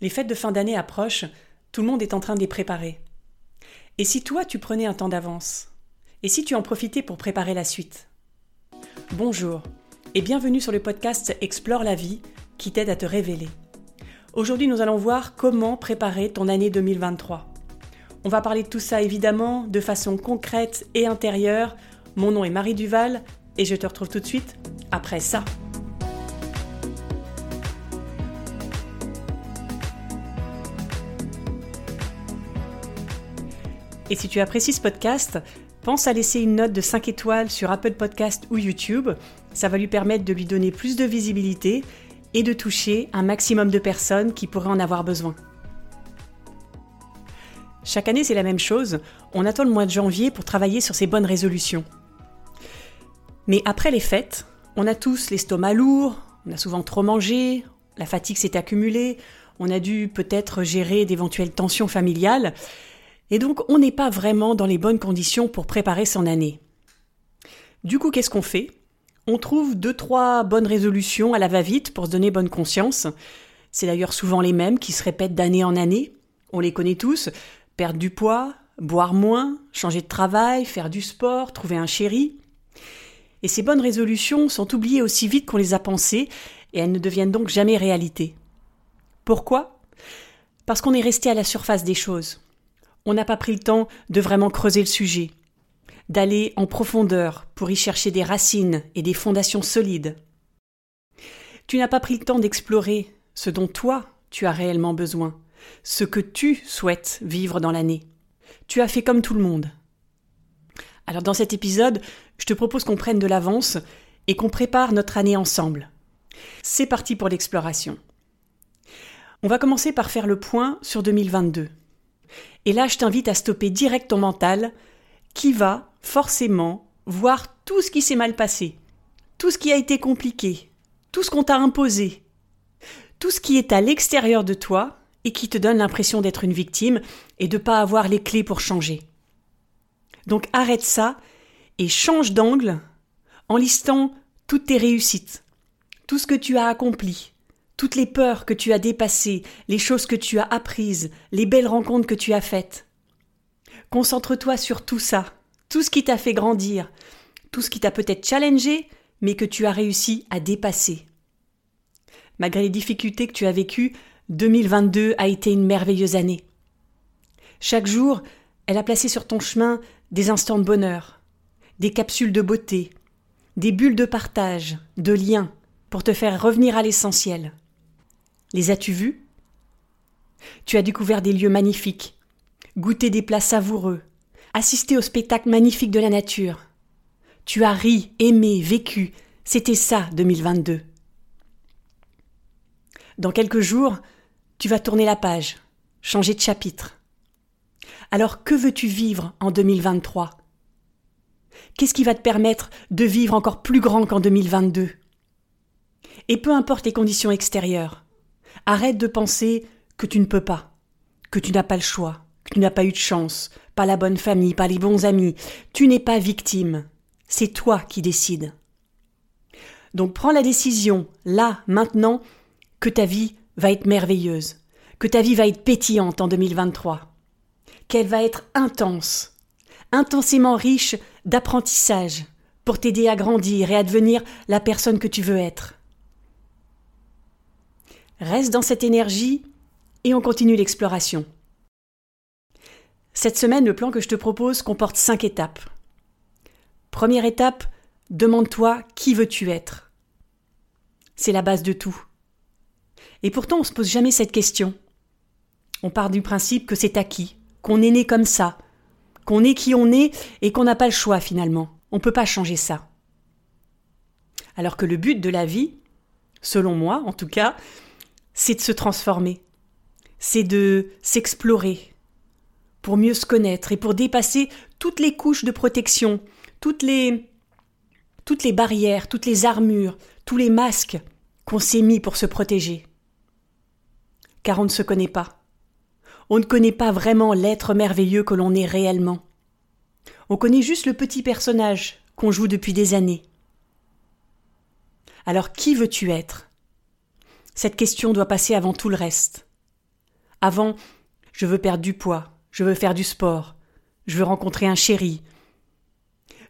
Les fêtes de fin d'année approchent, tout le monde est en train de les préparer. Et si toi tu prenais un temps d'avance? Et si tu en profitais pour préparer la suite? Bonjour et bienvenue sur le podcast Explore la vie qui t'aide à te révéler. Aujourd'hui nous allons voir comment préparer ton année 2023. On va parler de tout ça évidemment de façon concrète et intérieure. Mon nom est Marie Duval et je te retrouve tout de suite après ça. Et si tu apprécies ce podcast, pense à laisser une note de 5 étoiles sur Apple Podcast ou YouTube. Ça va lui permettre de lui donner plus de visibilité et de toucher un maximum de personnes qui pourraient en avoir besoin. Chaque année, c'est la même chose. On attend le mois de janvier pour travailler sur ses bonnes résolutions. Mais après les fêtes, on a tous l'estomac lourd, on a souvent trop mangé, la fatigue s'est accumulée, on a dû peut-être gérer d'éventuelles tensions familiales, et donc, on n'est pas vraiment dans les bonnes conditions pour préparer son année. Du coup, qu'est-ce qu'on fait? On trouve deux, trois bonnes résolutions à la va-vite pour se donner bonne conscience. C'est d'ailleurs souvent les mêmes qui se répètent d'année en année. On les connaît tous. Perdre du poids, boire moins, changer de travail, faire du sport, trouver un chéri. Et ces bonnes résolutions sont oubliées aussi vite qu'on les a pensées et elles ne deviennent donc jamais réalité. Pourquoi? Parce qu'on est resté à la surface des choses on n'a pas pris le temps de vraiment creuser le sujet, d'aller en profondeur pour y chercher des racines et des fondations solides. Tu n'as pas pris le temps d'explorer ce dont toi tu as réellement besoin, ce que tu souhaites vivre dans l'année. Tu as fait comme tout le monde. Alors dans cet épisode, je te propose qu'on prenne de l'avance et qu'on prépare notre année ensemble. C'est parti pour l'exploration. On va commencer par faire le point sur 2022. Et là, je t'invite à stopper direct ton mental qui va forcément voir tout ce qui s'est mal passé, tout ce qui a été compliqué, tout ce qu'on t'a imposé, tout ce qui est à l'extérieur de toi et qui te donne l'impression d'être une victime et de ne pas avoir les clés pour changer. Donc arrête ça et change d'angle en listant toutes tes réussites, tout ce que tu as accompli, toutes les peurs que tu as dépassées, les choses que tu as apprises, les belles rencontres que tu as faites. Concentre-toi sur tout ça, tout ce qui t'a fait grandir, tout ce qui t'a peut-être challengé, mais que tu as réussi à dépasser. Malgré les difficultés que tu as vécues, 2022 a été une merveilleuse année. Chaque jour, elle a placé sur ton chemin des instants de bonheur, des capsules de beauté, des bulles de partage, de liens, pour te faire revenir à l'essentiel. Les as-tu vus? Tu as découvert des lieux magnifiques, goûté des plats savoureux, assisté au spectacle magnifique de la nature. Tu as ri, aimé, vécu. C'était ça 2022. Dans quelques jours, tu vas tourner la page, changer de chapitre. Alors que veux-tu vivre en 2023 Qu'est-ce qui va te permettre de vivre encore plus grand qu'en 2022 Et peu importe les conditions extérieures, Arrête de penser que tu ne peux pas, que tu n'as pas le choix, que tu n'as pas eu de chance, pas la bonne famille, pas les bons amis. Tu n'es pas victime. C'est toi qui décides. Donc prends la décision, là, maintenant, que ta vie va être merveilleuse, que ta vie va être pétillante en 2023, qu'elle va être intense, intensément riche d'apprentissage pour t'aider à grandir et à devenir la personne que tu veux être. Reste dans cette énergie et on continue l'exploration. Cette semaine, le plan que je te propose comporte cinq étapes. Première étape, demande-toi qui veux-tu être. C'est la base de tout. Et pourtant, on ne se pose jamais cette question. On part du principe que c'est acquis, qu'on est né comme ça, qu'on est qui on est et qu'on n'a pas le choix finalement. On ne peut pas changer ça. Alors que le but de la vie, selon moi en tout cas, c'est de se transformer, c'est de s'explorer pour mieux se connaître et pour dépasser toutes les couches de protection, toutes les toutes les barrières, toutes les armures, tous les masques qu'on s'est mis pour se protéger. Car on ne se connaît pas. On ne connaît pas vraiment l'être merveilleux que l'on est réellement. On connaît juste le petit personnage qu'on joue depuis des années. Alors qui veux-tu être? Cette question doit passer avant tout le reste. Avant, je veux perdre du poids, je veux faire du sport, je veux rencontrer un chéri.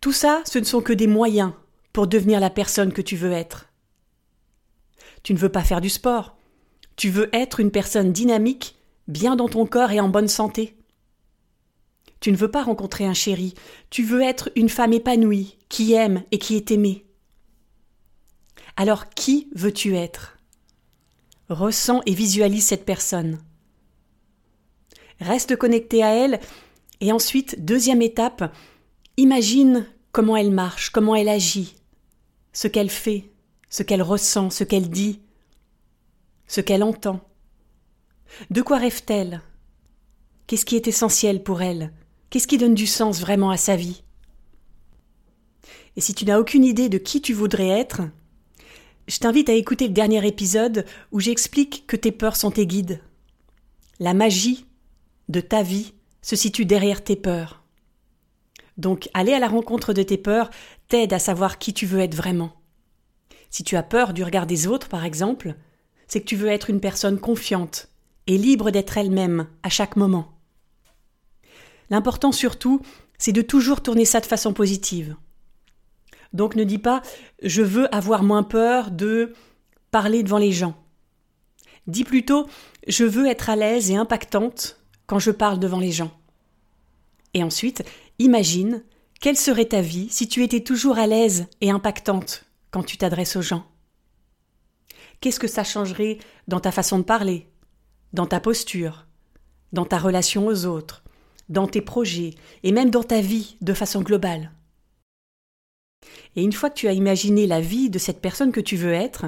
Tout ça, ce ne sont que des moyens pour devenir la personne que tu veux être. Tu ne veux pas faire du sport. Tu veux être une personne dynamique, bien dans ton corps et en bonne santé. Tu ne veux pas rencontrer un chéri, tu veux être une femme épanouie, qui aime et qui est aimée. Alors qui veux-tu être? Ressens et visualise cette personne. Reste connecté à elle et ensuite, deuxième étape, imagine comment elle marche, comment elle agit, ce qu'elle fait, ce qu'elle ressent, ce qu'elle dit, ce qu'elle entend. De quoi rêve-t-elle? Qu'est-ce qui est essentiel pour elle? Qu'est-ce qui donne du sens vraiment à sa vie? Et si tu n'as aucune idée de qui tu voudrais être, je t'invite à écouter le dernier épisode où j'explique que tes peurs sont tes guides. La magie de ta vie se situe derrière tes peurs. Donc aller à la rencontre de tes peurs t'aide à savoir qui tu veux être vraiment. Si tu as peur du regard des autres, par exemple, c'est que tu veux être une personne confiante et libre d'être elle-même à chaque moment. L'important surtout, c'est de toujours tourner ça de façon positive. Donc ne dis pas je veux avoir moins peur de parler devant les gens. Dis plutôt je veux être à l'aise et impactante quand je parle devant les gens. Et ensuite, imagine quelle serait ta vie si tu étais toujours à l'aise et impactante quand tu t'adresses aux gens? Qu'est-ce que ça changerait dans ta façon de parler, dans ta posture, dans ta relation aux autres, dans tes projets et même dans ta vie de façon globale? Et une fois que tu as imaginé la vie de cette personne que tu veux être,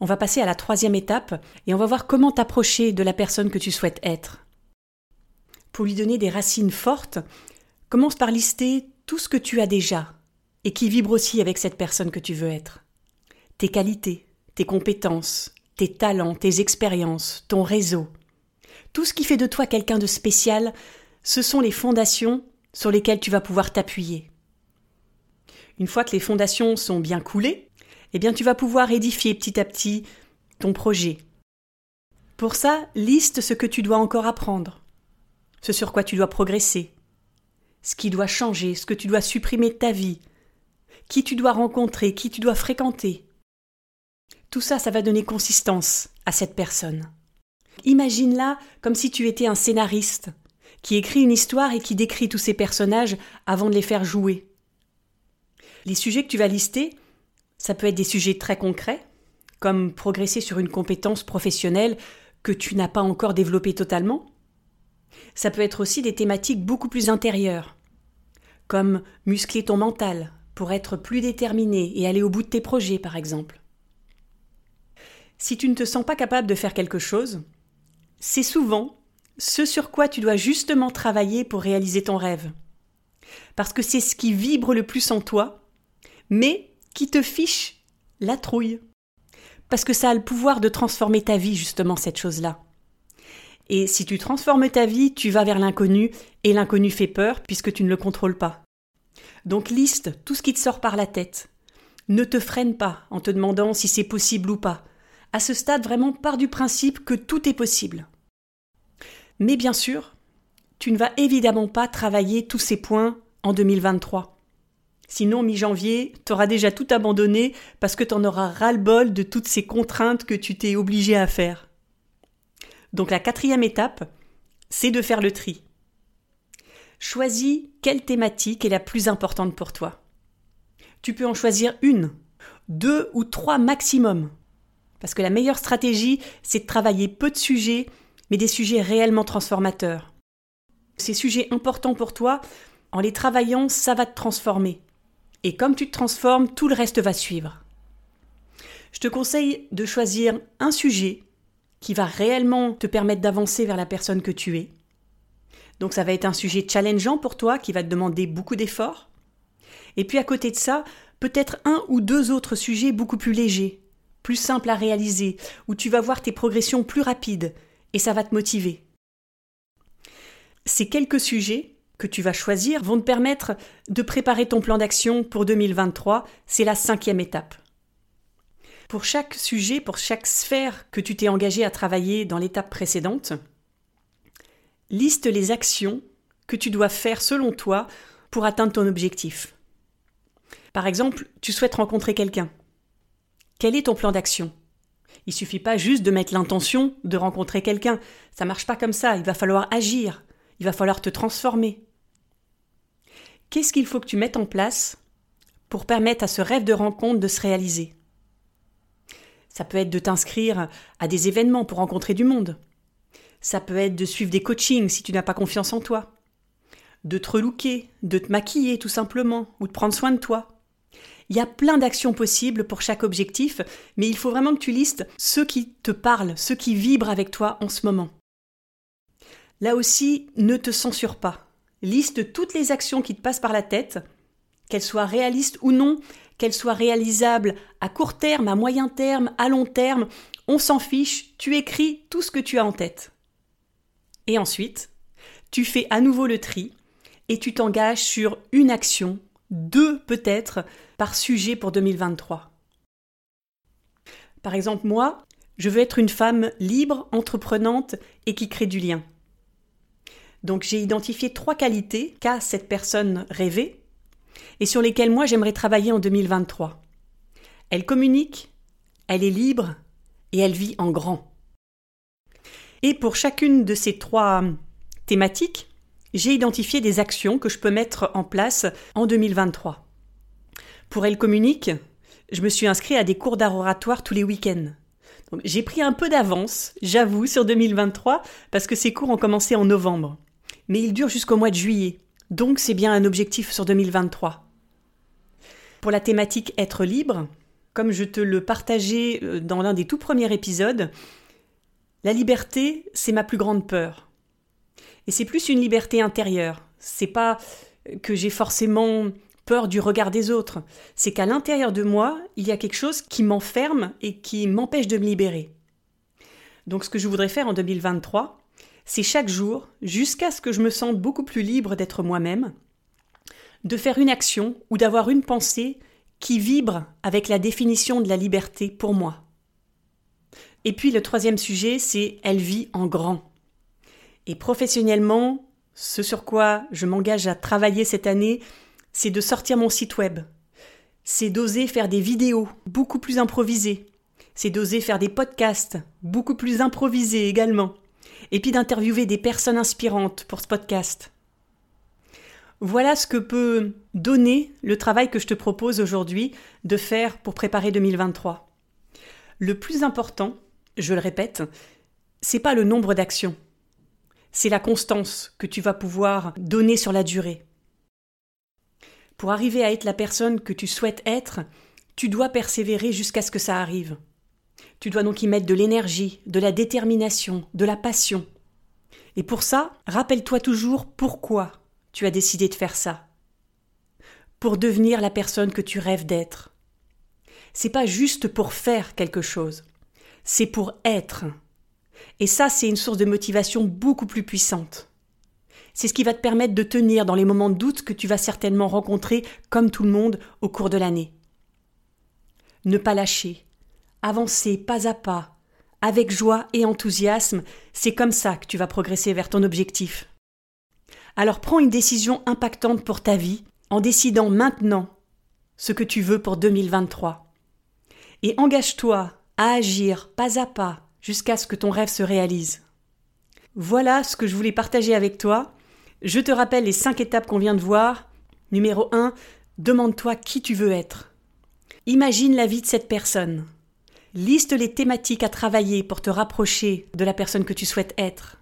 on va passer à la troisième étape et on va voir comment t'approcher de la personne que tu souhaites être. Pour lui donner des racines fortes, commence par lister tout ce que tu as déjà et qui vibre aussi avec cette personne que tu veux être. Tes qualités, tes compétences, tes talents, tes expériences, ton réseau, tout ce qui fait de toi quelqu'un de spécial, ce sont les fondations sur lesquelles tu vas pouvoir t'appuyer. Une fois que les fondations sont bien coulées, eh bien tu vas pouvoir édifier petit à petit ton projet. Pour ça, liste ce que tu dois encore apprendre, ce sur quoi tu dois progresser, ce qui doit changer, ce que tu dois supprimer de ta vie, qui tu dois rencontrer, qui tu dois fréquenter. Tout ça, ça va donner consistance à cette personne. Imagine-la comme si tu étais un scénariste qui écrit une histoire et qui décrit tous ces personnages avant de les faire jouer. Les sujets que tu vas lister, ça peut être des sujets très concrets, comme progresser sur une compétence professionnelle que tu n'as pas encore développée totalement. Ça peut être aussi des thématiques beaucoup plus intérieures, comme muscler ton mental pour être plus déterminé et aller au bout de tes projets, par exemple. Si tu ne te sens pas capable de faire quelque chose, c'est souvent ce sur quoi tu dois justement travailler pour réaliser ton rêve. Parce que c'est ce qui vibre le plus en toi, mais qui te fiche la trouille. Parce que ça a le pouvoir de transformer ta vie, justement, cette chose-là. Et si tu transformes ta vie, tu vas vers l'inconnu, et l'inconnu fait peur puisque tu ne le contrôles pas. Donc liste tout ce qui te sort par la tête. Ne te freine pas en te demandant si c'est possible ou pas à ce stade, vraiment, part du principe que tout est possible. Mais bien sûr, tu ne vas évidemment pas travailler tous ces points en 2023. Sinon, mi-janvier, tu auras déjà tout abandonné parce que tu en auras ras-le-bol de toutes ces contraintes que tu t'es obligé à faire. Donc la quatrième étape, c'est de faire le tri. Choisis quelle thématique est la plus importante pour toi. Tu peux en choisir une, deux ou trois maximum. Parce que la meilleure stratégie, c'est de travailler peu de sujets, mais des sujets réellement transformateurs. Ces sujets importants pour toi, en les travaillant, ça va te transformer. Et comme tu te transformes, tout le reste va suivre. Je te conseille de choisir un sujet qui va réellement te permettre d'avancer vers la personne que tu es. Donc ça va être un sujet challengeant pour toi qui va te demander beaucoup d'efforts. Et puis à côté de ça, peut-être un ou deux autres sujets beaucoup plus légers, plus simple à réaliser, où tu vas voir tes progressions plus rapides, et ça va te motiver. Ces quelques sujets que tu vas choisir vont te permettre de préparer ton plan d'action pour 2023, c'est la cinquième étape. Pour chaque sujet, pour chaque sphère que tu t'es engagé à travailler dans l'étape précédente, liste les actions que tu dois faire selon toi pour atteindre ton objectif. Par exemple, tu souhaites rencontrer quelqu'un. Quel est ton plan d'action? Il suffit pas juste de mettre l'intention de rencontrer quelqu'un. Ça marche pas comme ça. Il va falloir agir. Il va falloir te transformer. Qu'est-ce qu'il faut que tu mettes en place pour permettre à ce rêve de rencontre de se réaliser? Ça peut être de t'inscrire à des événements pour rencontrer du monde. Ça peut être de suivre des coachings si tu n'as pas confiance en toi. De te relooker, de te maquiller tout simplement, ou de prendre soin de toi. Il y a plein d'actions possibles pour chaque objectif, mais il faut vraiment que tu listes ceux qui te parlent, ceux qui vibrent avec toi en ce moment. Là aussi, ne te censure pas. Liste toutes les actions qui te passent par la tête, qu'elles soient réalistes ou non, qu'elles soient réalisables à court terme, à moyen terme, à long terme, on s'en fiche, tu écris tout ce que tu as en tête. Et ensuite, tu fais à nouveau le tri et tu t'engages sur une action, deux peut-être, par sujet pour 2023. Par exemple, moi, je veux être une femme libre, entreprenante et qui crée du lien. Donc j'ai identifié trois qualités qu'a cette personne rêvée et sur lesquelles moi j'aimerais travailler en 2023. Elle communique, elle est libre et elle vit en grand. Et pour chacune de ces trois thématiques, j'ai identifié des actions que je peux mettre en place en 2023. Pour Elle Communique, je me suis inscrit à des cours d'art oratoire tous les week-ends. J'ai pris un peu d'avance, j'avoue, sur 2023, parce que ces cours ont commencé en novembre. Mais ils durent jusqu'au mois de juillet, donc c'est bien un objectif sur 2023. Pour la thématique Être libre, comme je te le partageais euh, dans l'un des tout premiers épisodes, la liberté, c'est ma plus grande peur. Et c'est plus une liberté intérieure. C'est pas que j'ai forcément peur du regard des autres. C'est qu'à l'intérieur de moi, il y a quelque chose qui m'enferme et qui m'empêche de me libérer. Donc ce que je voudrais faire en 2023, c'est chaque jour, jusqu'à ce que je me sente beaucoup plus libre d'être moi-même, de faire une action ou d'avoir une pensée qui vibre avec la définition de la liberté pour moi. Et puis le troisième sujet, c'est elle vit en grand. Et professionnellement, ce sur quoi je m'engage à travailler cette année, c'est de sortir mon site web. C'est d'oser faire des vidéos beaucoup plus improvisées. C'est d'oser faire des podcasts beaucoup plus improvisés également. Et puis d'interviewer des personnes inspirantes pour ce podcast. Voilà ce que peut donner le travail que je te propose aujourd'hui de faire pour préparer 2023. Le plus important, je le répète, c'est pas le nombre d'actions. C'est la constance que tu vas pouvoir donner sur la durée. Pour arriver à être la personne que tu souhaites être, tu dois persévérer jusqu'à ce que ça arrive. Tu dois donc y mettre de l'énergie, de la détermination, de la passion. Et pour ça, rappelle-toi toujours pourquoi tu as décidé de faire ça. Pour devenir la personne que tu rêves d'être. C'est pas juste pour faire quelque chose c'est pour être. Et ça, c'est une source de motivation beaucoup plus puissante. C'est ce qui va te permettre de tenir dans les moments de doute que tu vas certainement rencontrer, comme tout le monde, au cours de l'année. Ne pas lâcher, avancer pas à pas, avec joie et enthousiasme, c'est comme ça que tu vas progresser vers ton objectif. Alors prends une décision impactante pour ta vie en décidant maintenant ce que tu veux pour 2023. Et engage-toi à agir pas à pas jusqu'à ce que ton rêve se réalise. Voilà ce que je voulais partager avec toi. Je te rappelle les cinq étapes qu'on vient de voir. Numéro 1, demande-toi qui tu veux être. Imagine la vie de cette personne. Liste les thématiques à travailler pour te rapprocher de la personne que tu souhaites être.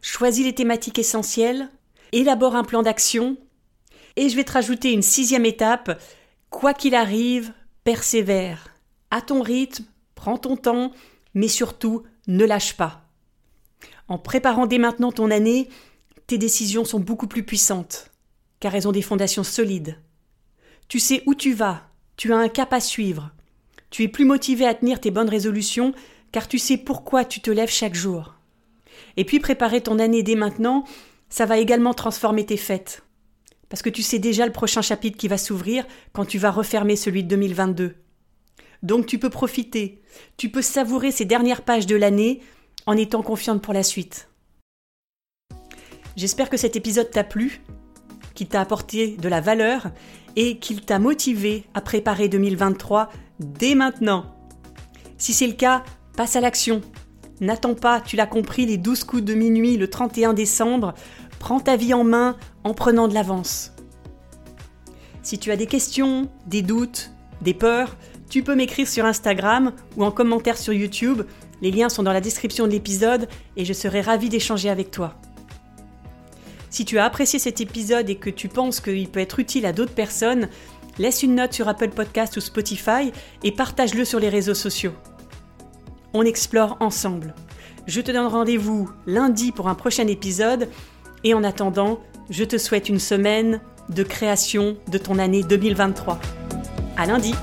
Choisis les thématiques essentielles, élabore un plan d'action, et je vais te rajouter une sixième étape. Quoi qu'il arrive, persévère. À ton rythme, Prends ton temps, mais surtout ne lâche pas. En préparant dès maintenant ton année, tes décisions sont beaucoup plus puissantes, car elles ont des fondations solides. Tu sais où tu vas, tu as un cap à suivre. Tu es plus motivé à tenir tes bonnes résolutions, car tu sais pourquoi tu te lèves chaque jour. Et puis préparer ton année dès maintenant, ça va également transformer tes fêtes. Parce que tu sais déjà le prochain chapitre qui va s'ouvrir quand tu vas refermer celui de 2022. donc tu peux profiter, tu peux savourer ces dernières pages de l'année en étant confiante pour la suite. J'espère que cet épisode t'a plu, qu'il t'a apporté de la valeur et qu'il t'a motivé à préparer 2023 dès maintenant. Si c'est le cas, passe à l'action. N'attends pas, tu l'as compris, les 12 coups de minuit le 31 décembre. Prends ta vie en main en prenant de l'avance. Si tu as des questions, des doutes, des peurs, tu peux m'écrire sur Instagram ou en commentaire sur YouTube. Les liens sont dans la description de l'épisode et je serai ravie d'échanger avec toi. Si tu as apprécié cet épisode et que tu penses qu'il peut être utile à d'autres personnes, laisse une note sur Apple Podcast ou Spotify et partage-le sur les réseaux sociaux. On explore ensemble. Je te donne rendez-vous lundi pour un prochain épisode et en attendant, je te souhaite une semaine de création de ton année 2023. À lundi!